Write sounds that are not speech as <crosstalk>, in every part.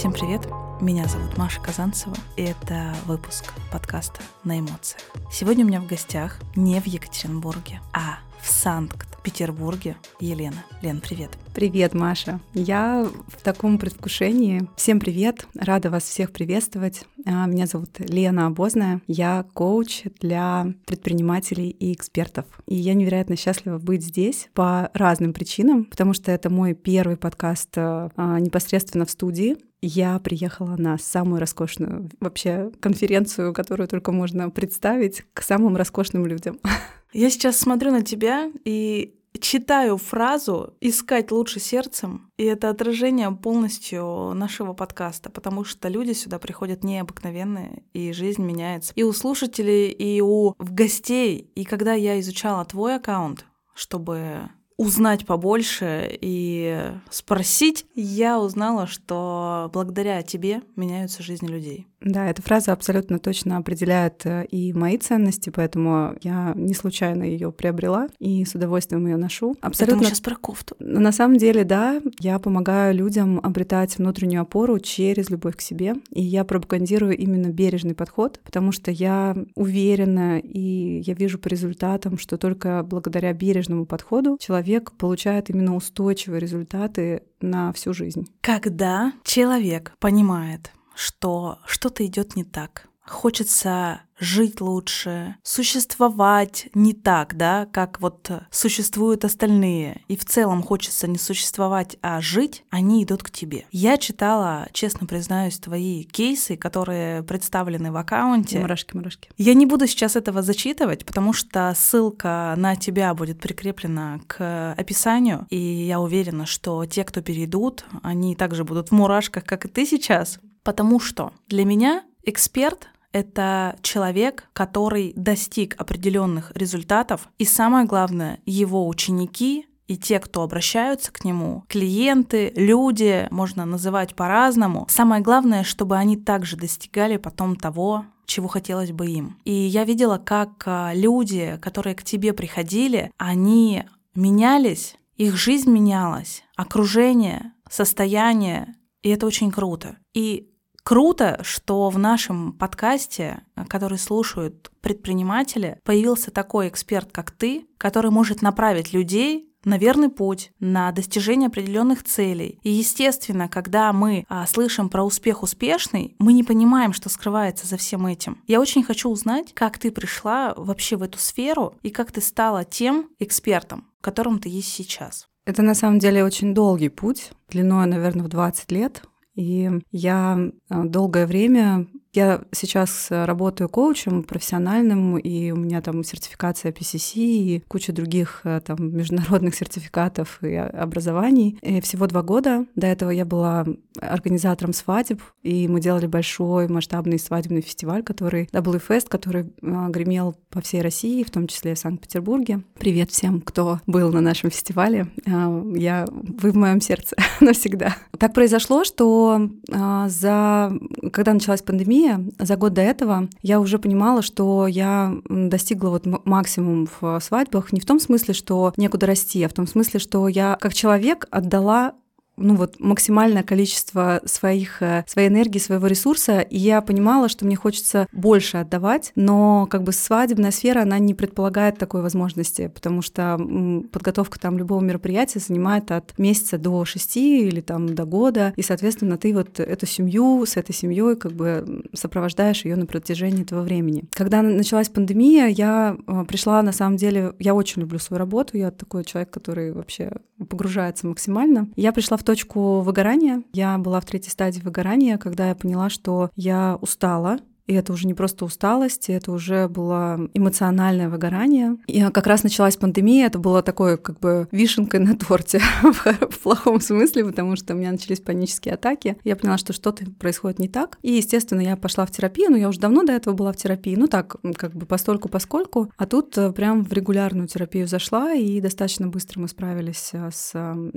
Всем привет! Меня зовут Маша Казанцева, и это выпуск подкаста «На эмоциях». Сегодня у меня в гостях не в Екатеринбурге, а в Санкт-Петербурге Елена. Лен, привет. Привет, Маша. Я в таком предвкушении. Всем привет. Рада вас всех приветствовать. А, меня зовут Лена Обозная. Я коуч для предпринимателей и экспертов. И я невероятно счастлива быть здесь по разным причинам, потому что это мой первый подкаст а, непосредственно в студии. Я приехала на самую роскошную вообще конференцию, которую только можно представить, к самым роскошным людям. <laughs> Я сейчас смотрю на тебя и читаю фразу «искать лучше сердцем», и это отражение полностью нашего подкаста, потому что люди сюда приходят необыкновенные, и жизнь меняется. И у слушателей, и у гостей. И когда я изучала твой аккаунт, чтобы узнать побольше и спросить, я узнала, что благодаря тебе меняются жизни людей. Да, эта фраза абсолютно точно определяет э, и мои ценности, поэтому я не случайно ее приобрела и с удовольствием ее ношу. Абсолютно. Это сейчас про кофту. На самом деле, да, я помогаю людям обретать внутреннюю опору через любовь к себе, и я пропагандирую именно бережный подход, потому что я уверена и я вижу по результатам, что только благодаря бережному подходу человек получает именно устойчивые результаты на всю жизнь. Когда человек понимает, что что-то идет не так. Хочется жить лучше, существовать не так, да, как вот существуют остальные. И в целом хочется не существовать, а жить, они идут к тебе. Я читала, честно признаюсь, твои кейсы, которые представлены в аккаунте. Мурашки, мурашки. Я не буду сейчас этого зачитывать, потому что ссылка на тебя будет прикреплена к описанию, и я уверена, что те, кто перейдут, они также будут в мурашках, как и ты сейчас, Потому что для меня эксперт это человек, который достиг определенных результатов, и самое главное, его ученики и те, кто обращаются к нему, клиенты, люди, можно называть по-разному. Самое главное, чтобы они также достигали потом того, чего хотелось бы им. И я видела, как а, люди, которые к тебе приходили, они менялись, их жизнь менялась, окружение, состояние, и это очень круто. И Круто, что в нашем подкасте, который слушают предприниматели, появился такой эксперт, как ты, который может направить людей на верный путь, на достижение определенных целей. И, естественно, когда мы а, слышим про успех успешный, мы не понимаем, что скрывается за всем этим. Я очень хочу узнать, как ты пришла вообще в эту сферу и как ты стала тем экспертом, которым ты есть сейчас. Это на самом деле очень долгий путь, длиной, наверное, в 20 лет. И я э, долгое время я сейчас э, работаю коучем профессиональным, и у меня там сертификация PCC и куча других э, там международных <laughs> сертификатов и образований. И всего два года. До этого я была организатором свадеб, и мы делали большой масштабный свадебный фестиваль, который WFest, который э, гремел по всей России, в том числе в Санкт-Петербурге. Привет всем, кто был на нашем фестивале. Я, вы в моем сердце <laughs> навсегда. Так произошло, что за, когда началась пандемия, пандемия, за год до этого я уже понимала, что я достигла вот максимум в свадьбах не в том смысле, что некуда расти, а в том смысле, что я как человек отдала ну вот максимальное количество своих, э, своей энергии, своего ресурса, и я понимала, что мне хочется больше отдавать, но как бы свадебная сфера, она не предполагает такой возможности, потому что подготовка там любого мероприятия занимает от месяца до шести или там до года, и, соответственно, ты вот эту семью с этой семьей как бы сопровождаешь ее на протяжении этого времени. Когда началась пандемия, я э, пришла, на самом деле, я очень люблю свою работу, я такой человек, который вообще погружается максимально. Я пришла в точку выгорания. Я была в третьей стадии выгорания, когда я поняла, что я устала, и это уже не просто усталость, это уже было эмоциональное выгорание. И как раз началась пандемия, это было такое как бы вишенкой на торте <laughs> в плохом смысле, потому что у меня начались панические атаки. Я поняла, что что-то происходит не так. И, естественно, я пошла в терапию, но я уже давно до этого была в терапии, ну так, как бы постольку поскольку. А тут э, прям в регулярную терапию зашла, и достаточно быстро мы справились э, с,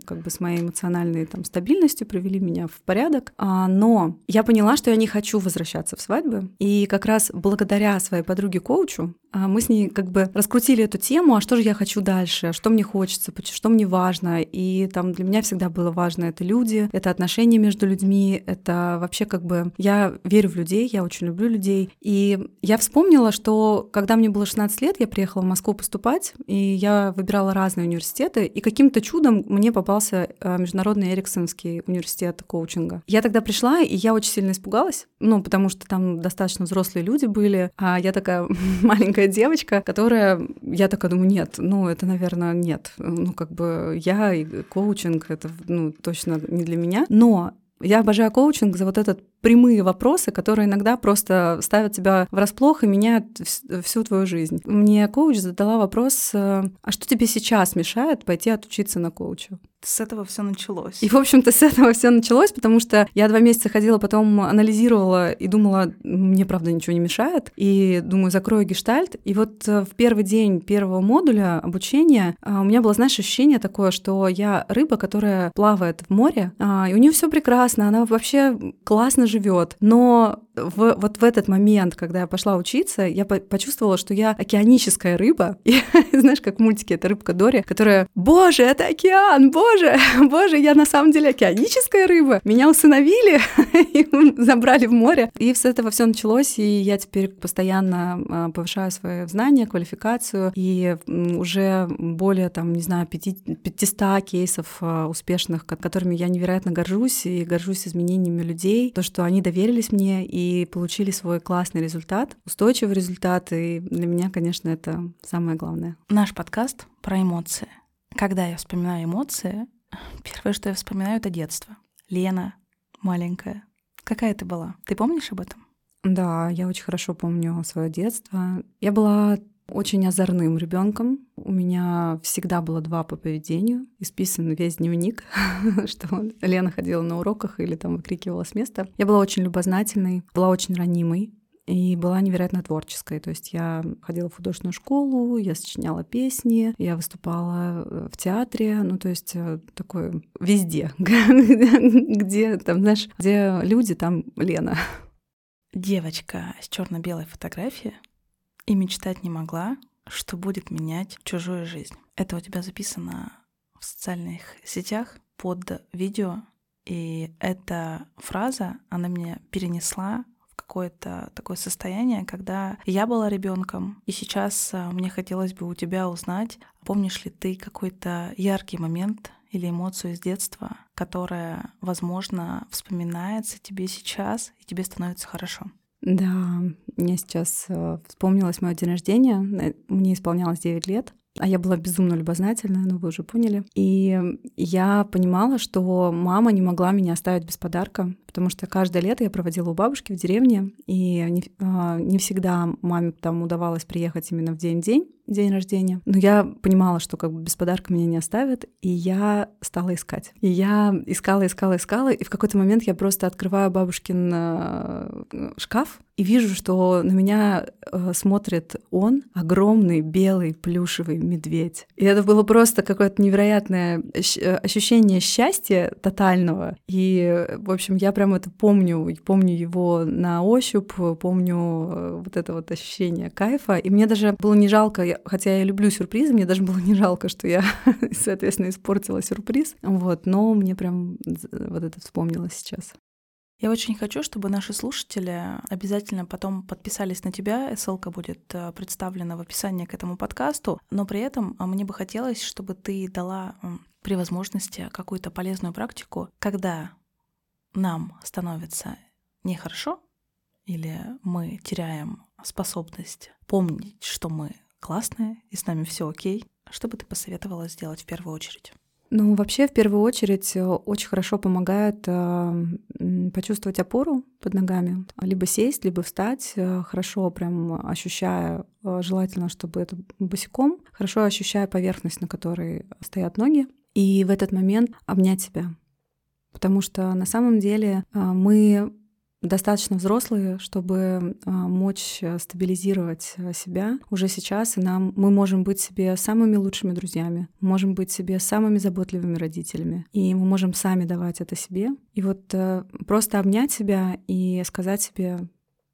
как бы, с моей эмоциональной там, стабильностью, привели меня в порядок. А, но я поняла, что я не хочу возвращаться в свадьбы, И как раз благодаря своей подруге-коучу а, мы с ней как бы раскрутили эту тему, а что же я хочу дальше, что мне хочется, что мне важно. И там для меня всегда было важно это люди, это отношения между людьми, это вообще как бы я верю в людей, я очень люблю людей. И я вспомнила, что когда мне было 16 лет, я приехала в Москву поступать, и я выбирала разные университеты, и каким-то чудом мне попался а, Международный Эриксонский университет коучинга. Я тогда пришла, и я очень сильно испугалась, ну, потому что там достаточно взрослые люди были, а я такая маленькая <laughs> маленькая девочка, которая, я такая думаю, нет, ну это, наверное, нет. Ну как бы я и коучинг, это ну, точно не для меня. Но я обожаю коучинг за вот этот прямые вопросы, которые иногда просто ставят тебя врасплох и меняют всю твою жизнь. Мне коуч задала вопрос, э, а что тебе сейчас мешает пойти отучиться на коуча? С этого все началось. И, в общем-то, с этого все началось, потому что я два месяца ходила, потом анализировала и думала, мне, правда, ничего не мешает. И думаю, закрою гештальт. И вот э, в первый день первого модуля обучения э, у меня было, знаешь, ощущение такое, что я рыба, которая плавает в море, а, и у нее все прекрасно, она вообще классно живет. Но в, вот в этот момент, когда я пошла учиться, я по почувствовала, что я океаническая рыба. <laughs> И, знаешь, как в мультике это рыбка Дори, которая, боже, это океан, боже, <laughs> боже, я на самом деле океаническая рыба. Меня усыновили <laughs> и забрали в море. И с этого все началось, и я теперь постоянно а, повышаю свои знания, квалификацию, и уже более, там, не знаю, 500 кейсов а, успешных, которыми я невероятно горжусь, и горжусь изменениями людей, то, что они доверились мне, и и получили свой классный результат, устойчивый результат, и для меня, конечно, это самое главное. Наш подкаст про эмоции. Когда я вспоминаю эмоции, первое, что я вспоминаю, это детство. Лена, маленькая. Какая ты была? Ты помнишь об этом? Да, я очень хорошо помню свое детство. Я была очень озорным ребенком. У меня всегда было два по поведению. Исписан весь дневник, <laughs> что Лена ходила на уроках или там выкрикивала с места. Я была очень любознательной, была очень ранимой и была невероятно творческой. То есть я ходила в художественную школу, я сочиняла песни, я выступала э, в театре, ну то есть э, такое везде, <laughs> где там, знаешь, где люди, там Лена. Девочка с черно-белой фотографией и мечтать не могла, что будет менять чужую жизнь. Это у тебя записано в социальных сетях под видео, и эта фраза, она меня перенесла в какое-то такое состояние, когда я была ребенком, и сейчас а, мне хотелось бы у тебя узнать, помнишь ли ты какой-то яркий момент или эмоцию из детства, которая, возможно, вспоминается тебе сейчас, и тебе становится хорошо. Да, мне сейчас э, вспомнилось мое день рождения. Мне исполнялось 9 лет. А я была безумно любознательная, ну вы уже поняли. И я понимала, что мама не могла меня оставить без подарка, потому что каждое лето я проводила у бабушки в деревне, и не, а, не всегда маме там удавалось приехать именно в день-день, день рождения. Но я понимала, что как бы без подарка меня не оставят, и я стала искать. И я искала, искала, искала, и в какой-то момент я просто открываю бабушкин э, шкаф и вижу, что на меня э, смотрит он, огромный белый плюшевый медведь. И это было просто какое-то невероятное э, ощущение счастья тотального. И, в общем, я прям это помню, помню его на ощупь, помню вот это вот ощущение кайфа. И мне даже было не жалко, хотя я люблю сюрпризы, мне даже было не жалко, что я, <laughs> соответственно, испортила сюрприз. Вот, но мне прям вот это вспомнилось сейчас. Я очень хочу, чтобы наши слушатели обязательно потом подписались на тебя. Ссылка будет э, представлена в описании к этому подкасту. Но при этом а, мне бы хотелось, чтобы ты дала при возможности какую-то полезную практику, когда нам становится нехорошо или мы теряем способность помнить, что мы классная и с нами все окей. Что бы ты посоветовала сделать в первую очередь? Ну, вообще, в первую очередь, э, очень хорошо помогает э, почувствовать опору под ногами. Либо сесть, либо встать, э, хорошо прям ощущая, э, желательно, чтобы это босиком, хорошо ощущая поверхность, на которой стоят ноги. И в этот момент обнять себя. Потому что на самом деле э, мы достаточно взрослые, чтобы а, мочь э, стабилизировать э, себя уже сейчас, и нам мы можем быть себе самыми лучшими друзьями, можем быть себе самыми заботливыми родителями, и мы можем сами давать это себе. И вот э, просто обнять себя и сказать себе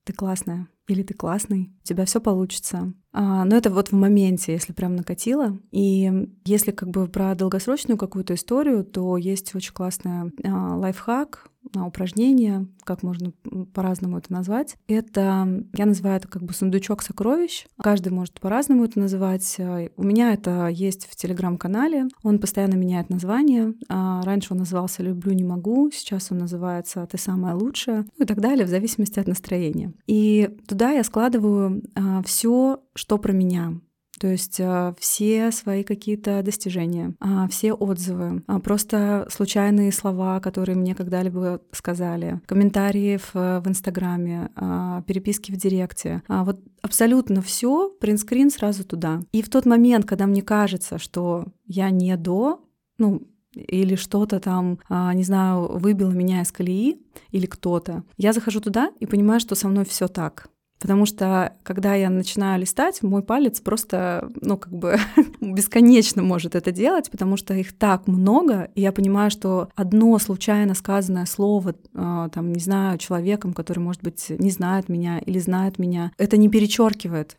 ты классная или ты классный, у тебя все получится. А, но это вот в моменте, если прям накатило. И если как бы про долгосрочную какую-то историю, то есть очень классный а, лайфхак, упражнение, как можно по-разному это назвать. Это, я называю это как бы сундучок сокровищ. Каждый может по-разному это называть. А, у меня это есть в телеграм-канале. Он постоянно меняет название. А, раньше он назывался «Люблю, не могу», сейчас он называется «Ты самая лучшая», ну и так далее, в зависимости от настроения. И туда я складываю все, что про меня. То есть э, все свои какие-то достижения, а, все отзывы, а, просто случайные слова, которые мне когда-либо сказали, комментарии в, в Инстаграме, а, переписки в Директе. Вот абсолютно все принтскрин сразу туда. И в тот момент, когда мне кажется, что я не до, ну, или что-то там, не знаю, выбило меня из колеи, или кто-то, я захожу туда и понимаю, что со мной все так. Потому что, когда я начинаю листать, мой палец просто, ну, как бы <laughs> бесконечно может это делать, потому что их так много, и я понимаю, что одно случайно сказанное слово, а, там, не знаю, человеком, который, может быть, не знает меня или знает меня, это не перечеркивает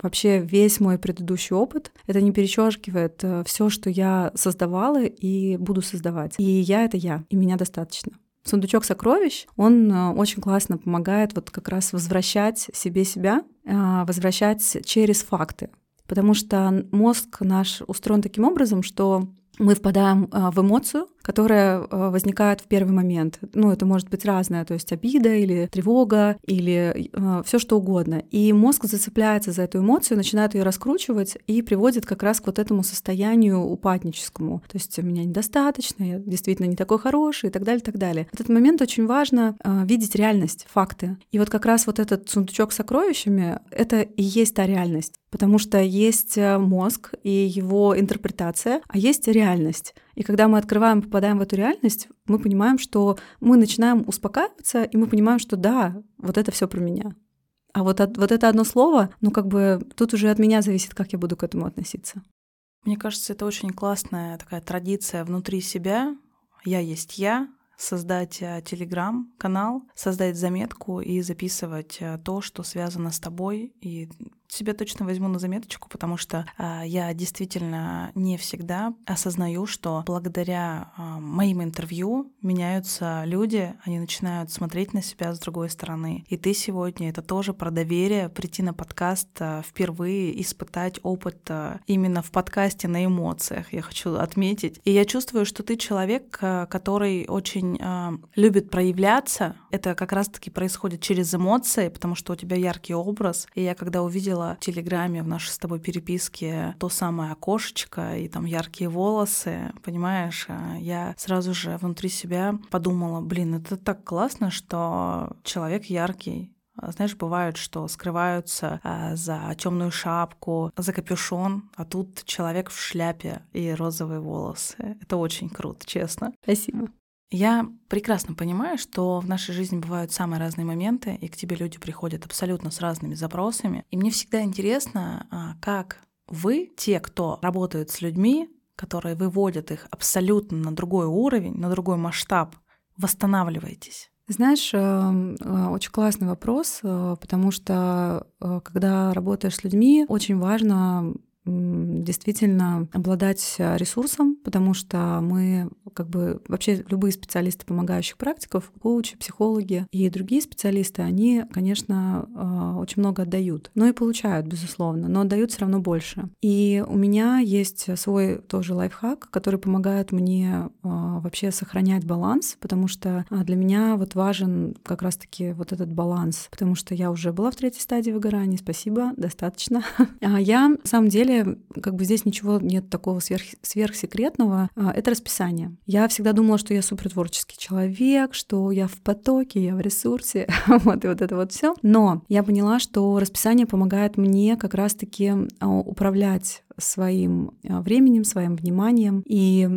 вообще весь мой предыдущий опыт. Это не перечеркивает э, все, что я создавала и буду создавать. И я — это я, и меня достаточно. Сундучок сокровищ, он э, очень классно помогает вот как раз возвращать себе себя, а, возвращать через факты. Потому что мозг наш устроен таким образом, что мы впадаем а, в эмоцию, которая а, возникает в первый момент. Ну, это может быть разное, то есть обида или тревога или а, все что угодно. И мозг зацепляется за эту эмоцию, начинает ее раскручивать и приводит как раз к вот этому состоянию упадническому. То есть меня недостаточно, я действительно не такой хороший и так далее, и так далее. В этот момент очень важно видеть реальность, факты. И вот как раз вот этот сундучок с сокровищами — это и есть та реальность. Потому что есть э, мозг и его интерпретация, а есть реальность. И когда мы открываем, попадаем в эту реальность, мы понимаем, что мы начинаем успокаиваться, и мы понимаем, что да, вот это все про меня. А вот, от, вот это одно слово, ну как бы тут уже от меня зависит, как я буду к этому относиться. Мне кажется, это очень классная такая традиция внутри себя. Я есть я, создать э, телеграм-канал, создать заметку и записывать э, то, что связано с тобой. И себе точно возьму на заметочку, потому что э, я действительно не всегда осознаю, что благодаря э, моим интервью меняются люди, они начинают смотреть на себя с другой стороны. И ты сегодня это тоже про доверие, прийти на подкаст э, впервые, испытать опыт э, именно в подкасте на эмоциях, я хочу отметить. И я чувствую, что ты человек, э, который очень э, любит проявляться. Это как раз-таки происходит через эмоции, потому что у тебя яркий образ. И я когда увидела видела в Телеграме в нашей с тобой переписке то самое окошечко и там яркие волосы, понимаешь, а я сразу же внутри себя подумала, блин, это так классно, что человек яркий, а знаешь, бывает, что скрываются а, за темную шапку, за капюшон, а тут человек в шляпе и розовые волосы. Это очень круто, честно. Спасибо. Я прекрасно понимаю, что в нашей жизни бывают самые разные моменты, и к тебе люди приходят абсолютно с разными запросами. И мне всегда интересно, а, как вы, те, кто работают с людьми, которые выводят их абсолютно на другой уровень, на другой масштаб, восстанавливаетесь? Знаешь, э, э, очень классный вопрос, э, потому что когда работаешь с людьми, очень важно действительно обладать э, ресурсом, потому что мы как бы вообще любые специалисты помогающих практиков, коучи, психологи и другие специалисты, они, конечно, э, очень много отдают, но и получают, безусловно, но отдают все равно больше. И у меня есть свой тоже лайфхак, который помогает мне э, вообще сохранять баланс, потому что для меня вот важен как раз-таки вот этот баланс, потому что я уже была в третьей стадии выгорания, спасибо, достаточно. <laughs> А я, на самом деле, деле, как бы здесь ничего нет такого сверх, сверхсекретного. А, это расписание. Я всегда думала, что я супертворческий человек, что я в потоке, я в ресурсе, <laughs> вот и вот это вот все. Но я поняла, что расписание помогает мне как раз-таки а, управлять своим временем, своим вниманием и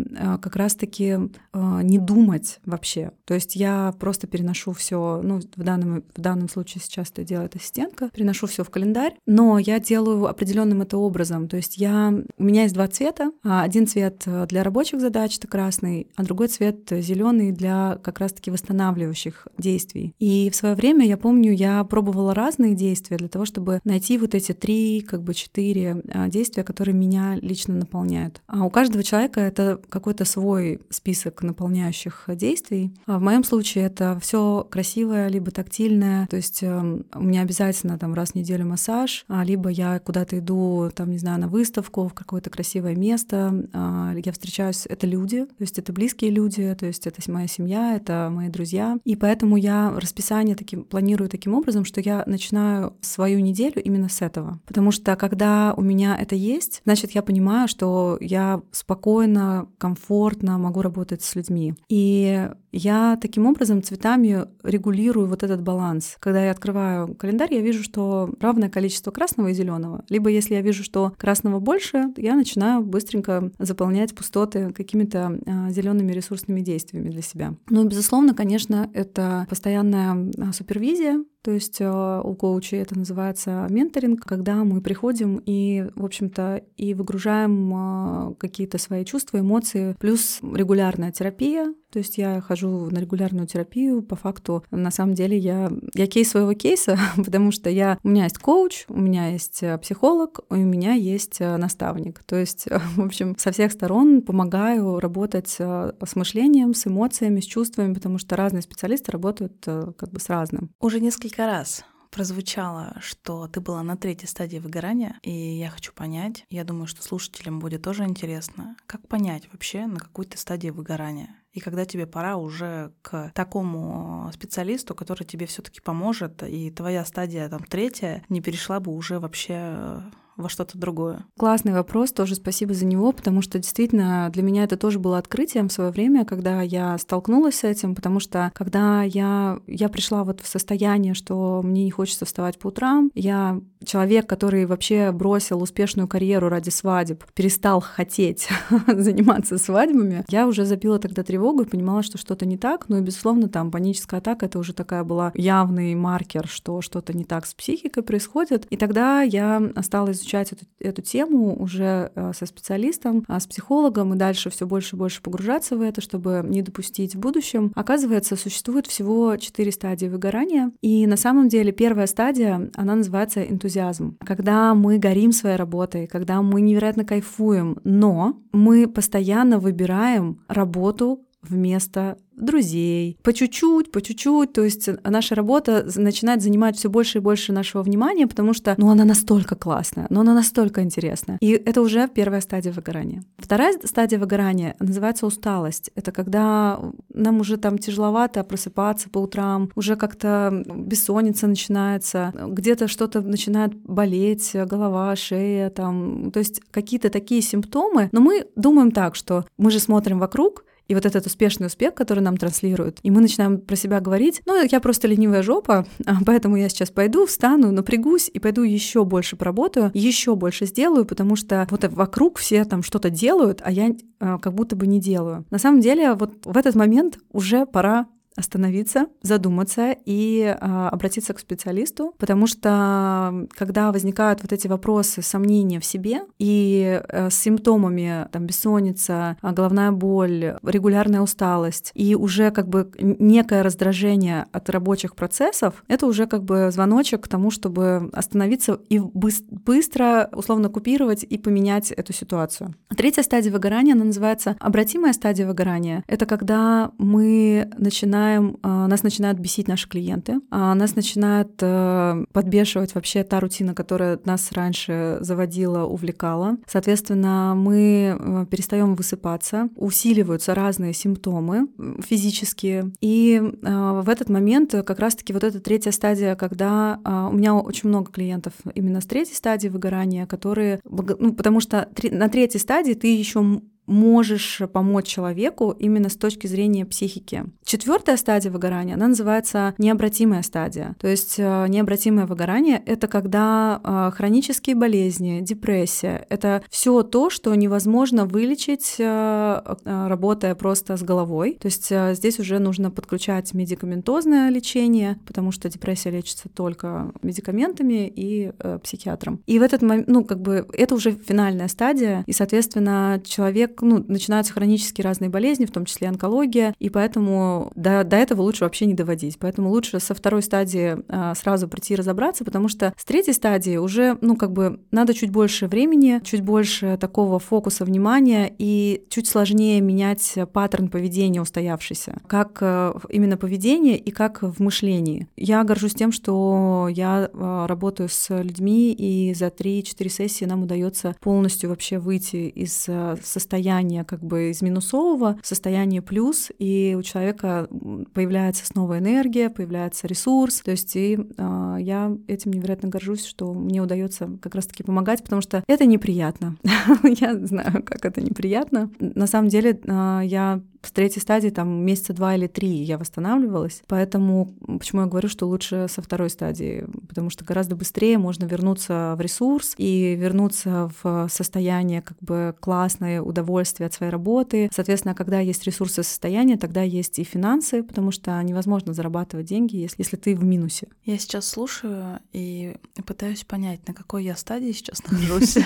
как раз-таки не думать вообще. То есть я просто переношу все, ну, в данном, в данном случае сейчас это делает ассистентка, переношу все в календарь, но я делаю определенным это образом. То есть я, у меня есть два цвета. Один цвет для рабочих задач, это красный, а другой цвет зеленый для как раз-таки восстанавливающих действий. И в свое время, я помню, я пробовала разные действия для того, чтобы найти вот эти три, как бы четыре а, действия, которые меня лично наполняют. А у каждого человека это какой-то свой список наполняющих действий. А в моем случае это все красивое, либо тактильное. То есть эм, у меня обязательно там раз в неделю массаж, а либо я куда-то иду, там, не знаю, на выставку, в какое-то красивое место. Я встречаюсь, это люди, то есть это близкие люди, то есть это моя семья, это мои друзья. И поэтому я расписание таким, планирую таким образом, что я начинаю свою неделю именно с этого. Потому что когда у меня это есть, значит, я понимаю, что я спокойно, комфортно могу работать с людьми. И я таким образом цветами регулирую вот этот баланс. Когда я открываю календарь, я вижу, что равное количество красного и зеленого. Либо если я вижу, что красного больше, я начинаю быстренько заполнять пустоты какими-то а, зелеными ресурсными действиями для себя. Ну, безусловно, конечно, это постоянная а, супервизия, то есть а, у коучей это называется менторинг, когда мы приходим и, в общем-то, и выгружаем а, какие-то свои чувства, эмоции, плюс регулярная терапия. То есть я хожу на регулярную терапию. По факту, на самом деле, я, я кейс своего кейса, <laughs> потому что я, у меня есть коуч, у меня есть э, психолог, у меня есть э, наставник. То есть, <laughs> в общем, со всех сторон помогаю работать э, с мышлением, с эмоциями, с чувствами, потому что разные специалисты работают как бы с разным. Уже несколько раз прозвучало, что ты была на третьей стадии выгорания, и я хочу понять, я думаю, что слушателям будет тоже интересно, как понять вообще, на какой ты стадии выгорания, и когда тебе пора уже к такому специалисту, который тебе все-таки поможет, и твоя стадия там третья не перешла бы уже вообще во что-то другое? Классный вопрос, тоже спасибо за него, потому что действительно для меня это тоже было открытием в свое время, когда я столкнулась с этим, потому что когда я, я пришла вот в состояние, что мне не хочется вставать по утрам, я человек, который вообще бросил успешную карьеру ради свадеб, перестал хотеть <laughs> заниматься свадьбами, я уже забила тогда тревогу и понимала, что что-то не так, ну и, безусловно, там паническая атака — это уже такая была явный маркер, что что-то не так с психикой происходит, и тогда я стала изучать эту, эту тему уже э, со специалистом, а, с психологом и дальше все больше и больше погружаться в это, чтобы не допустить в будущем. Оказывается, существует всего четыре стадии выгорания. И на самом деле первая стадия, она называется энтузиазм. Когда мы горим своей работой, когда мы невероятно кайфуем, но мы постоянно выбираем работу вместо друзей, по чуть-чуть, по чуть-чуть. То есть наша работа начинает занимать все больше и больше нашего внимания, потому что, ну, она настолько классная, но она настолько интересная. И это уже первая стадия выгорания. Вторая стадия выгорания называется усталость. Это когда нам уже там тяжеловато просыпаться по утрам, уже как-то бессонница начинается, где-то что-то начинает болеть, голова, шея, там, то есть какие-то такие симптомы. Но мы думаем так, что мы же смотрим вокруг, и вот этот успешный успех, который нам транслируют, и мы начинаем про себя говорить, ну, я просто ленивая жопа, <laughs> а поэтому я сейчас пойду, встану, напрягусь и пойду еще больше поработаю, еще больше сделаю, потому что вот вокруг все там что-то делают, а я э, как будто бы не делаю. На самом деле, вот в этот момент уже пора остановиться, задуматься и а, обратиться к специалисту, потому что когда возникают вот эти вопросы, сомнения в себе и а, с симптомами там бессонница, а, головная боль, регулярная усталость и уже как бы некое раздражение от рабочих процессов, это уже как бы звоночек к тому, чтобы остановиться и быстро условно купировать и поменять эту ситуацию. Третья стадия выгорания, она называется обратимая стадия выгорания. Это когда мы начинаем начинаем, а, нас начинают бесить наши клиенты, а нас начинает э, подбешивать вообще та рутина, которая нас раньше заводила, увлекала. Соответственно, мы э, перестаем высыпаться, усиливаются разные симптомы физические. И э, в этот момент как раз-таки вот эта третья стадия, когда у меня очень много клиентов именно с третьей стадии выгорания, которые, ну, потому что на третьей стадии ты еще можешь помочь человеку именно с точки зрения психики. Четвертая стадия выгорания, она называется необратимая стадия. То есть э, необратимое выгорание — это когда э, хронические болезни, депрессия — это все то, что невозможно вылечить, э, работая просто с головой. То есть здесь уже нужно подключать медикаментозное лечение, потому что депрессия лечится только медикаментами и психиатром. И в этот момент, ну, как бы, это уже финальная стадия, и, соответственно, человек, ну, начинаются хронические разные болезни, в том числе онкология, и поэтому до, до этого лучше вообще не доводить. Поэтому лучше со второй стадии а, сразу прийти разобраться, потому что с третьей стадии уже, ну, как бы надо чуть больше времени, чуть больше такого фокуса внимания и чуть сложнее менять паттерн поведения устоявшийся, как э, именно поведение и как в мышлении. Я горжусь тем, что я а, работаю с людьми, и за 3-4 сессии нам удается полностью вообще выйти из э, состояния как бы из минусового в состояние плюс, и у человека появляется снова энергия, появляется ресурс. То есть и э, я этим невероятно горжусь, что мне удается как раз-таки помогать, потому что это неприятно. <laughs> я знаю, как это неприятно. На самом деле э, я в третьей стадии там месяца два или три я восстанавливалась. Поэтому почему я говорю, что лучше со второй стадии, потому что гораздо быстрее можно вернуться в ресурс и вернуться в состояние как бы классное удовольствие от своей работы. Соответственно, когда есть ресурсы состояния, тогда есть и финансы, потому что невозможно зарабатывать деньги, если, если ты в минусе. Я сейчас слушаю и пытаюсь понять, на какой я стадии сейчас <laughs> нахожусь.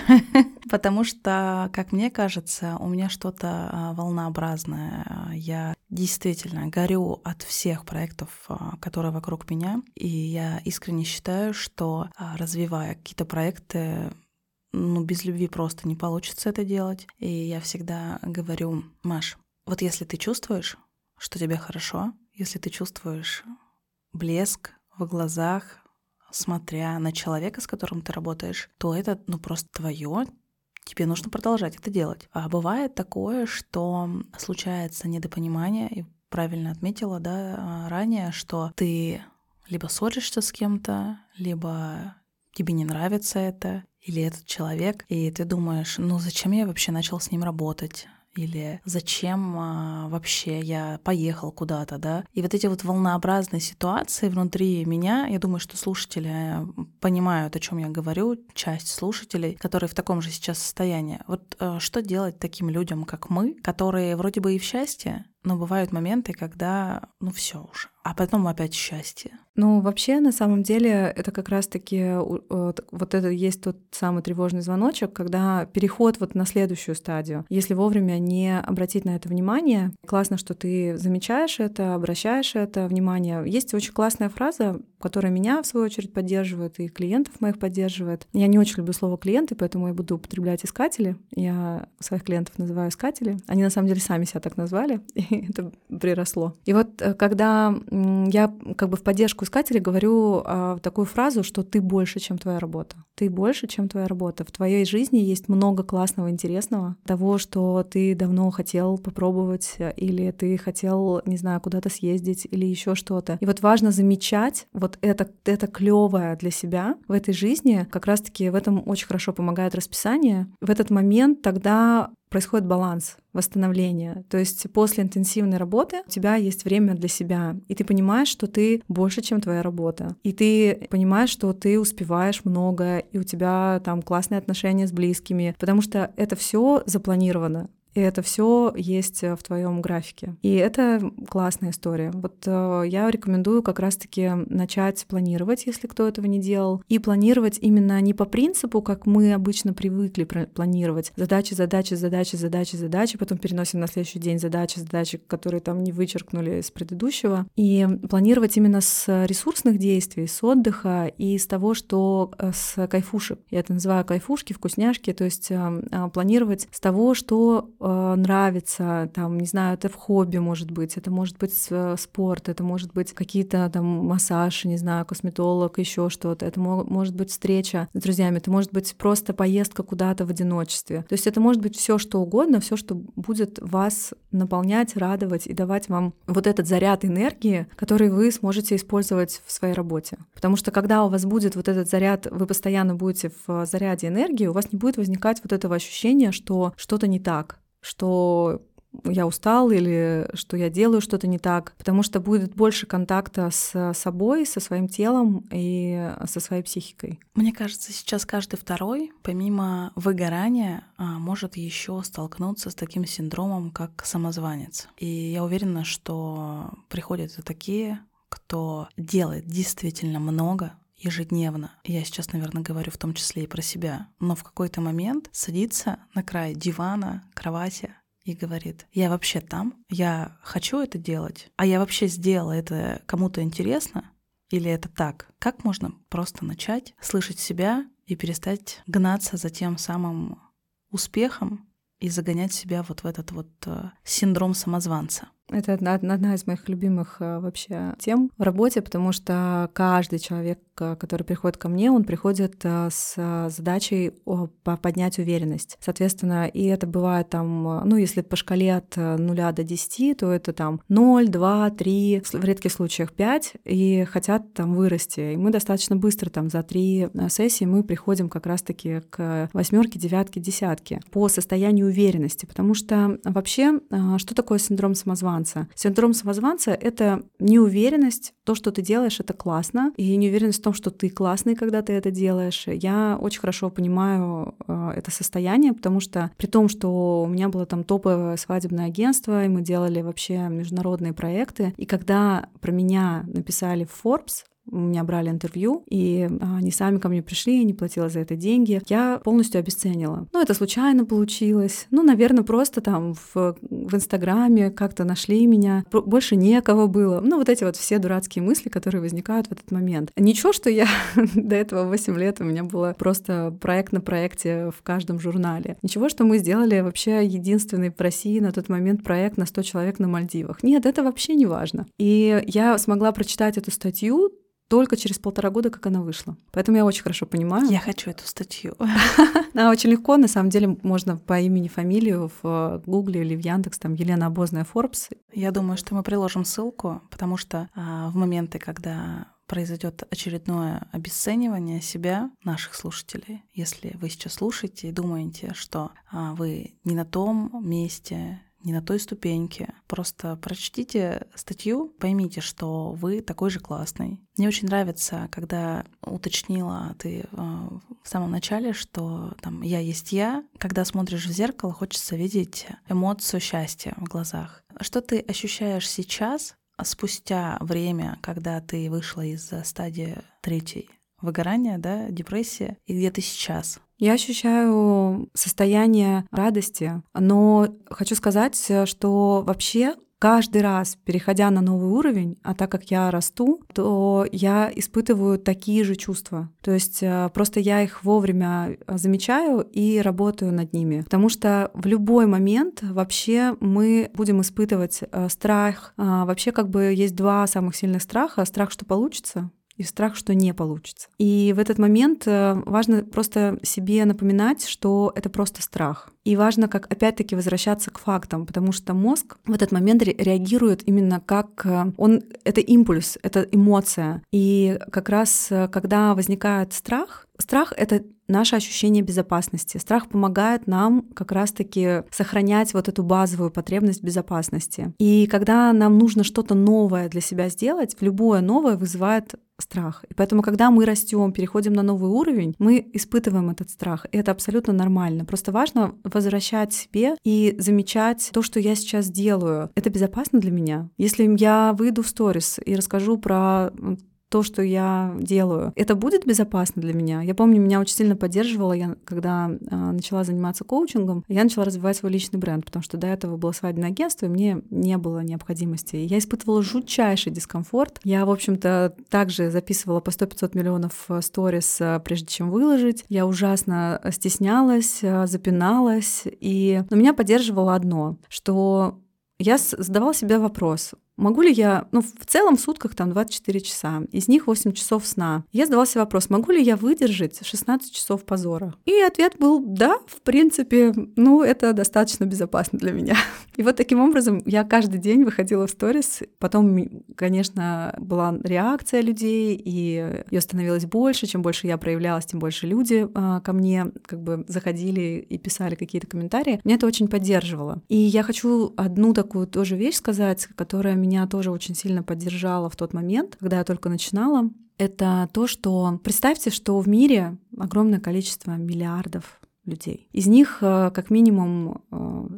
Потому что, как мне кажется, у меня что-то а, волнообразное я действительно горю от всех проектов, а, которые вокруг меня, и я искренне считаю, что а, развивая какие-то проекты, ну, без любви просто не получится это делать. И я всегда говорю, Маш, вот если ты чувствуешь, что тебе хорошо, если ты чувствуешь блеск в глазах, смотря на человека, с которым ты работаешь, то это ну просто твое, тебе нужно продолжать это делать. А бывает такое, что случается недопонимание, и правильно отметила, да, ранее, что ты либо ссоришься с кем-то, либо тебе не нравится это, или этот человек, и ты думаешь, ну зачем я вообще начал с ним работать? Или зачем а, вообще я поехал куда-то, да. И вот эти вот волнообразные ситуации внутри меня, я думаю, что слушатели э, понимают, о чем я говорю, часть слушателей, которые в таком же сейчас состоянии. Вот э, что делать таким людям, как мы, которые вроде бы и в счастье, но бывают моменты, когда, ну все уже, а потом опять счастье. Ну, вообще, на самом деле, это как раз-таки вот это есть тот самый тревожный звоночек, когда переход вот на следующую стадию. Если вовремя не обратить на это внимание, классно, что ты замечаешь это, обращаешь это внимание. Есть очень классная фраза, которая меня, в свою очередь, поддерживает и клиентов моих поддерживает. Я не очень люблю слово клиенты, поэтому я буду употреблять искатели. Я своих клиентов называю искатели. Они на самом деле сами себя так назвали, <laughs> и это приросло. И вот э, когда я как бы в поддержку искателей говорю а, такую фразу, что ты больше, чем твоя работа. Ты больше, чем твоя работа. В твоей жизни есть много классного, интересного, того, что ты давно хотел попробовать, или ты хотел, не знаю, куда-то съездить, или еще что-то. И вот важно замечать вот это, это клевое для себя в этой жизни. Как раз-таки в этом очень хорошо помогает расписание. В этот момент тогда происходит баланс, восстановление. То есть после интенсивной работы у тебя есть время для себя, и ты понимаешь, что ты больше, чем твоя работа. И ты понимаешь, что ты успеваешь много, и у тебя там классные отношения с близкими, потому что это все запланировано. И это все есть э, в твоем графике. И это классная история. Вот э, я рекомендую как раз-таки начать планировать, если кто этого не делал, и планировать именно не по принципу, как мы обычно привыкли планировать. Задачи, задачи, задачи, задачи, задачи, потом переносим на следующий день задачи, задачи, которые там не вычеркнули из предыдущего. И планировать именно с ресурсных действий, с отдыха и с того, что э, с кайфушек. Я это называю кайфушки, вкусняшки, то есть планировать с того, что э, нравится, там, не знаю, это в хобби может быть, это может быть э, спорт, это может быть какие-то там массаж, не знаю, косметолог, еще что-то, это мо- может быть встреча с друзьями, это может быть просто поездка куда-то в одиночестве. То есть это может быть все что угодно, все, что будет вас наполнять, радовать и давать вам вот этот заряд энергии, который вы сможете использовать в своей работе. Потому что когда у вас будет вот этот заряд, вы постоянно будете в заряде энергии, у вас не будет возникать вот этого ощущения, что что-то не так что я устал или что я делаю что-то не так, потому что будет больше контакта с собой, со своим телом и со своей психикой. Мне кажется, сейчас каждый второй, помимо выгорания, а, может еще столкнуться с таким синдромом, как самозванец. И я уверена, что приходят и такие, кто делает действительно много, ежедневно. Я сейчас, наверное, говорю в том числе и про себя. Но в какой-то момент садится на край дивана, кровати и говорит, я вообще там, я хочу это делать, а я вообще сделала это кому-то интересно, или это так? Как можно просто начать слышать себя и перестать гнаться за тем самым успехом и загонять себя вот в этот вот э, синдром самозванца? Это одна, одна из моих любимых э, вообще тем в работе, потому что каждый человек, э, который приходит ко мне, он приходит э, с задачей поднять уверенность. Соответственно, и это бывает там, ну, если по шкале от 0 до 10, то это там 0, 2, 3, в редких случаях 5, и хотят там вырасти. И мы достаточно быстро там за три сессии мы приходим как раз-таки к восьмерке, девятке, десятке по состоянию уверенности, потому что вообще что такое синдром самозванца? Самозванца. Синдром самозванца — это неуверенность, то, что ты делаешь, это классно, и неуверенность в том, что ты классный, когда ты это делаешь. Я очень хорошо понимаю э, это состояние, потому что при том, что у меня было там топовое свадебное агентство, и мы делали вообще международные проекты, и когда про меня написали в Forbes, у меня брали интервью, и а, они сами ко мне пришли, я не платила за это деньги. Я полностью обесценила. Ну, это случайно получилось. Ну, наверное, просто там в, в Инстаграме как-то нашли меня. Больше некого было. Ну, вот эти вот все дурацкие мысли, которые возникают в этот момент. Ничего, что я <laughs> до этого 8 лет у меня было просто проект на проекте в каждом журнале. Ничего, что мы сделали вообще единственный в России на тот момент проект на 100 человек на Мальдивах. Нет, это вообще не важно. И я смогла прочитать эту статью только через полтора года, как она вышла. Поэтому я очень хорошо понимаю. Я хочу эту статью. <laughs> Она очень легко, на самом деле, можно по имени, фамилию в Гугле или в Яндекс, там Елена Обозная Форбс. Я думаю, что мы приложим ссылку, потому что а, в моменты, когда произойдет очередное обесценивание себя, наших слушателей. Если вы сейчас слушаете и думаете, что а, вы не на том месте, не на той ступеньке. Просто прочтите статью, поймите, что вы такой же классный. Мне очень нравится, когда уточнила ты э, в самом начале, что там я есть я. Когда смотришь в зеркало, хочется видеть эмоцию счастья в глазах. Что ты ощущаешь сейчас, спустя время, когда ты вышла из стадии третьей выгорания, да, депрессия, и где ты сейчас? Я ощущаю состояние радости, но хочу сказать, что вообще каждый раз, переходя на новый уровень, а так как я расту, то я испытываю такие же чувства. То есть э, просто я их вовремя замечаю и работаю над ними. Потому что в любой момент вообще мы будем испытывать э, страх. А, вообще как бы есть два самых сильных страха. Страх, что получится, и страх, что не получится. И в этот момент э, важно просто себе напоминать, что это просто страх. И важно, как опять-таки возвращаться к фактам, потому что мозг в этот момент реагирует именно как э, он это импульс, это эмоция. И как раз э, когда возникает страх, страх это наше ощущение безопасности. Страх помогает нам как раз-таки сохранять вот эту базовую потребность безопасности. И когда нам нужно что-то новое для себя сделать, любое новое вызывает страх. И поэтому, когда мы растем, переходим на новый уровень, мы испытываем этот страх. И это абсолютно нормально. Просто важно возвращать себе и замечать то, что я сейчас делаю. Это безопасно для меня. Если я выйду в сторис и расскажу про то, что я делаю, это будет безопасно для меня. Я помню, меня очень сильно поддерживала, я, когда э, начала заниматься коучингом, я начала развивать свой личный бренд, потому что до этого было свадебное агентство, и мне не было необходимости. Я испытывала жутчайший дискомфорт. Я, в общем-то, также записывала по 100-500 миллионов э, сторис, э, прежде чем выложить. Я ужасно стеснялась, э, запиналась, и но меня поддерживало одно, что я задавала себе вопрос, Могу ли я, ну, в целом в сутках там 24 часа, из них 8 часов сна. Я задала себе вопрос, могу ли я выдержать 16 часов позора? И ответ был да, в принципе, ну, это достаточно безопасно для меня. <laughs> И вот таким образом я каждый день выходила в сторис. Потом, конечно, была реакция людей, и ее становилось больше. Чем больше я проявлялась, тем больше люди а, ко мне как бы заходили и писали какие-то комментарии. Мне это очень поддерживало. И я хочу одну такую тоже вещь сказать, которая меня тоже очень сильно поддержала в тот момент, когда я только начинала это то, что представьте, что в мире огромное количество миллиардов людей. Из них э, как минимум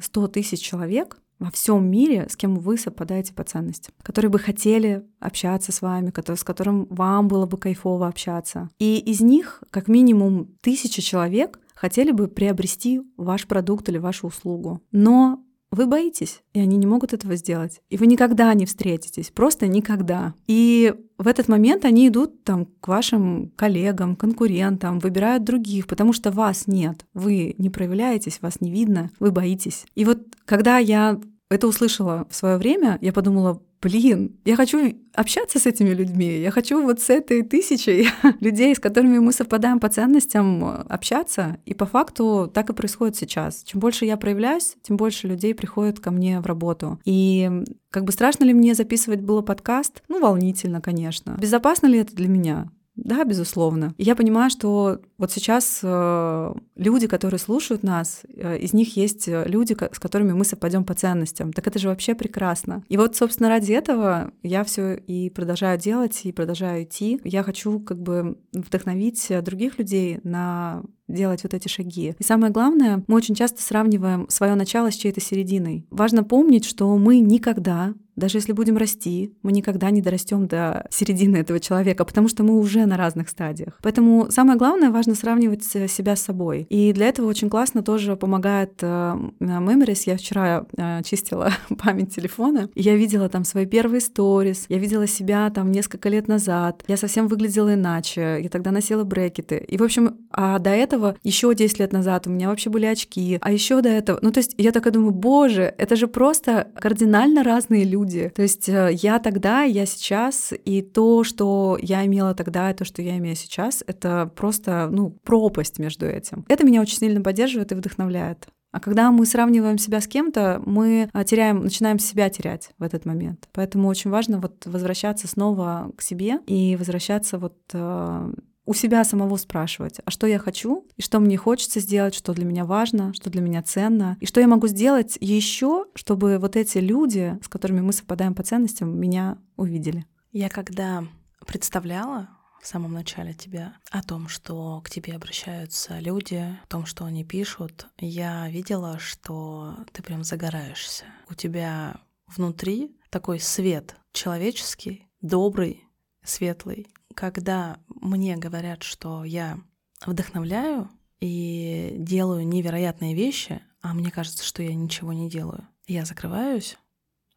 100 э, тысяч человек во всем мире, с кем вы совпадаете по ценностям, которые бы хотели общаться с вами, с которым вам было бы кайфово общаться. И из них как минимум тысяча человек хотели бы приобрести ваш продукт или вашу услугу. Но вы боитесь, и они не могут этого сделать. И вы никогда не встретитесь, просто никогда. И в этот момент они идут там к вашим коллегам, конкурентам, выбирают других, потому что вас нет. Вы не проявляетесь, вас не видно, вы боитесь. И вот когда я это услышала в свое время, я подумала, блин, я хочу общаться с этими людьми, я хочу вот с этой тысячей <laughs> людей, с которыми мы совпадаем по ценностям, общаться. И по факту так и происходит сейчас. Чем больше я проявляюсь, тем больше людей приходят ко мне в работу. И как бы страшно ли мне записывать было подкаст? Ну, волнительно, конечно. Безопасно ли это для меня? Да, безусловно. И я понимаю, что вот сейчас э, люди, которые слушают нас, э, из них есть э, люди, с которыми мы совпадем по ценностям. Так это же вообще прекрасно. И вот, собственно, ради этого я все и продолжаю делать, и продолжаю идти. Я хочу как бы вдохновить других людей на делать вот эти шаги. И самое главное, мы очень часто сравниваем свое начало с чьей-то серединой. Важно помнить, что мы никогда даже если будем расти, мы никогда не дорастем до середины этого человека, потому что мы уже на разных стадиях. Поэтому самое главное, важно сравнивать себя с собой. И для этого очень классно тоже помогает э, Memories. Я вчера э, чистила <laughs> память телефона, я видела там свои первые сторис, я видела себя там несколько лет назад, я совсем выглядела иначе, я тогда носила брекеты. И, в общем, а до этого, еще 10 лет назад у меня вообще были очки, а еще до этого, ну то есть я такая думаю, боже, это же просто кардинально разные люди, люди. То есть э, я тогда, я сейчас, и то, что я имела тогда, и то, что я имею сейчас, это просто, ну, пропасть между этим. Это меня очень сильно поддерживает и вдохновляет. А когда мы сравниваем себя с кем-то, мы а, теряем, начинаем себя терять в этот момент. Поэтому очень важно вот возвращаться снова к себе и возвращаться вот э, у себя самого спрашивать, а что я хочу, и что мне хочется сделать, что для меня важно, что для меня ценно, и что я могу сделать еще, чтобы вот эти люди, с которыми мы совпадаем по ценностям, меня увидели. Я когда представляла в самом начале тебя о том, что к тебе обращаются люди, о том, что они пишут, я видела, что ты прям загораешься. У тебя внутри такой свет человеческий, добрый, светлый, когда мне говорят, что я вдохновляю и делаю невероятные вещи, а мне кажется, что я ничего не делаю, я закрываюсь.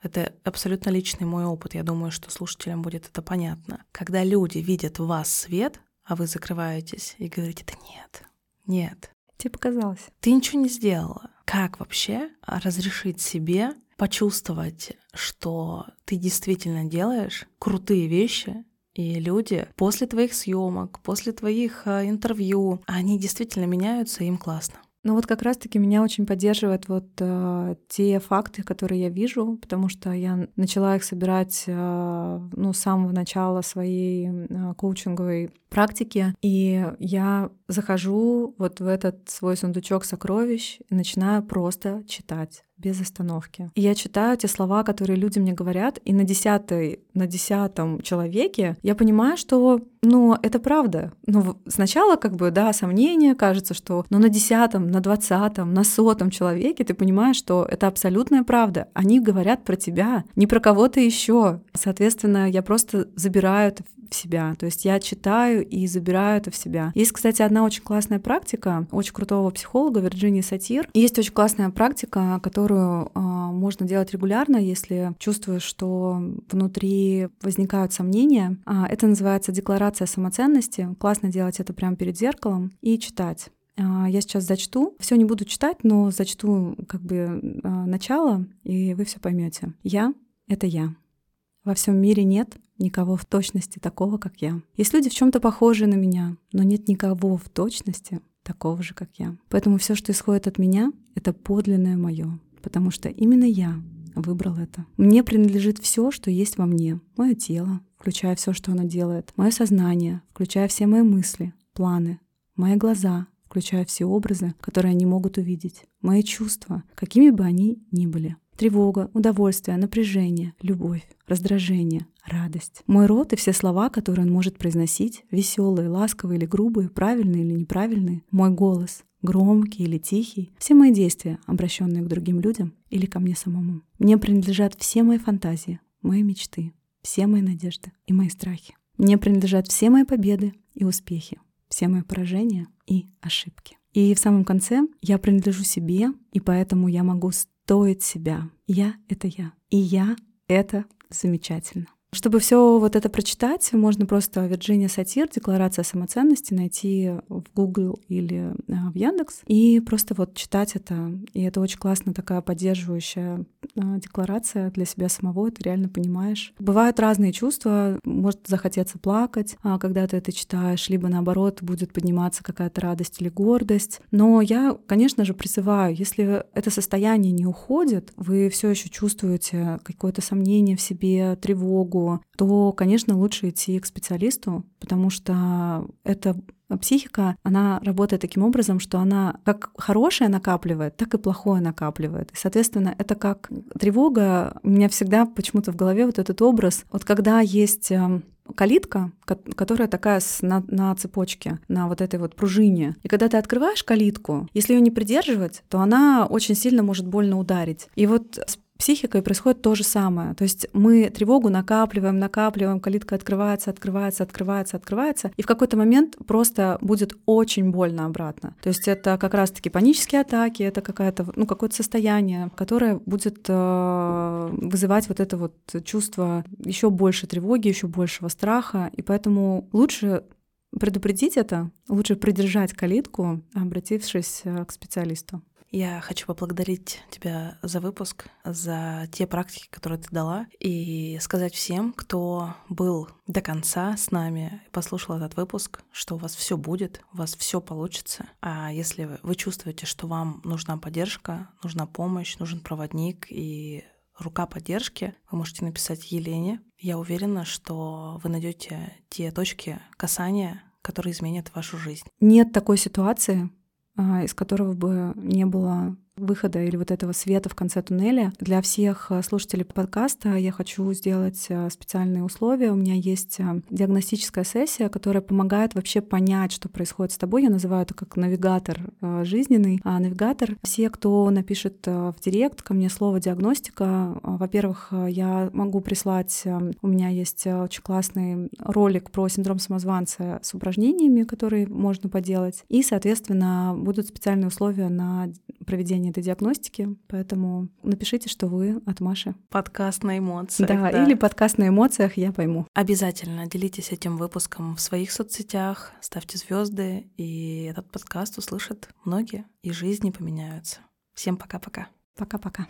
Это абсолютно личный мой опыт. Я думаю, что слушателям будет это понятно. Когда люди видят в вас свет, а вы закрываетесь и говорите, да нет, нет. Тебе показалось. Ты ничего не сделала. Как вообще разрешить себе почувствовать, что ты действительно делаешь крутые вещи, и люди после твоих съемок, после твоих э, интервью, они действительно меняются, им классно. Ну вот как раз-таки меня очень поддерживают вот э, те факты, которые я вижу, потому что я начала их собирать э, ну, с самого начала своей э, коучинговой практики, и я захожу вот в этот свой сундучок сокровищ и начинаю просто читать без остановки. И я читаю те слова, которые люди мне говорят, и на десятой, на десятом человеке я понимаю, что, ну, это правда. Ну, сначала как бы, да, сомнения, кажется, что, но на десятом, на двадцатом, на сотом человеке ты понимаешь, что это абсолютная правда. Они говорят про тебя, не про кого-то еще. Соответственно, я просто забираю это в себя. То есть я читаю и забираю это в себя. Есть, кстати, одна очень классная практика очень крутого психолога Вирджинии Сатир. Есть очень классная практика, которую э, можно делать регулярно, если чувствуешь, что внутри возникают сомнения. А, это называется декларация самоценности. Классно делать это прямо перед зеркалом и читать. А, я сейчас зачту. Все не буду читать, но зачту как бы начало, и вы все поймете. Я — это я. Во всем мире нет никого в точности такого, как я. Есть люди в чем-то похожие на меня, но нет никого в точности такого же, как я. Поэтому все, что исходит от меня, это подлинное мое, потому что именно я выбрал это. Мне принадлежит все, что есть во мне. Мое тело, включая все, что оно делает. Мое сознание, включая все мои мысли, планы. Мои глаза, включая все образы, которые они могут увидеть. Мои чувства, какими бы они ни были. Тревога, удовольствие, напряжение, любовь, раздражение, радость. Мой рот и все слова, которые он может произносить, веселые, ласковые или грубые, правильные или неправильные. Мой голос, громкий или тихий, все мои действия, обращенные к другим людям или ко мне самому. Мне принадлежат все мои фантазии, мои мечты, все мои надежды и мои страхи. Мне принадлежат все мои победы и успехи, все мои поражения и ошибки. И в самом конце я принадлежу себе, и поэтому я могу стоить себя. Я — это я. И я — это замечательно. Чтобы все вот это прочитать, можно просто Вирджиния Сатир, декларация самоценности, найти в Google или а, в Яндекс и просто вот читать это. И это очень классно такая поддерживающая а, декларация для себя самого, ты реально понимаешь. Бывают разные чувства, может захотеться плакать, а, когда ты это читаешь, либо наоборот будет подниматься какая-то радость или гордость. Но я, конечно же, призываю, если это состояние не уходит, вы все еще чувствуете какое-то сомнение в себе, тревогу, то, конечно, лучше идти к специалисту, потому что это психика, она работает таким образом, что она как хорошее накапливает, так и плохое накапливает. И, соответственно, это как тревога. У меня всегда почему-то в голове вот этот образ. Вот когда есть эм, калитка, которая такая на, на цепочке, на вот этой вот пружине. И когда ты открываешь калитку, если ее не придерживать, то она очень сильно может больно ударить. И вот психикой происходит то же самое. То есть мы тревогу накапливаем, накапливаем, калитка открывается, открывается, открывается, открывается, и в какой-то момент просто будет очень больно обратно. То есть это как раз-таки панические атаки, это какая-то, ну, какое-то состояние, которое будет э, вызывать вот это вот чувство еще больше тревоги, еще большего страха, и поэтому лучше предупредить это, лучше придержать калитку, обратившись э, к специалисту. Я хочу поблагодарить тебя за выпуск, за те практики, которые ты дала, и сказать всем, кто был до конца с нами и послушал этот выпуск, что у вас все будет, у вас все получится. А если вы чувствуете, что вам нужна поддержка, нужна помощь, нужен проводник и рука поддержки, вы можете написать Елене. Я уверена, что вы найдете те точки касания, которые изменят вашу жизнь. Нет такой ситуации, из которого бы не было выхода или вот этого света в конце туннеля. Для всех э, слушателей подкаста я хочу сделать э, специальные условия. У меня есть э, диагностическая сессия, которая помогает вообще понять, что происходит с тобой. Я называю это как навигатор жизненный. А навигатор, все, кто напишет в директ ко мне слово диагностика, во-первых, я могу прислать, у меня есть очень классный ролик про синдром самозванца с упражнениями, которые можно поделать. И, соответственно, будут специальные условия на проведение этой диагностики, поэтому напишите, что вы от Маши. Подкаст на эмоциях. Да, да, или подкаст на эмоциях, я пойму. Обязательно делитесь этим выпуском в своих соцсетях, ставьте звезды, и этот подкаст услышат многие, и жизни поменяются. Всем пока-пока. Пока-пока.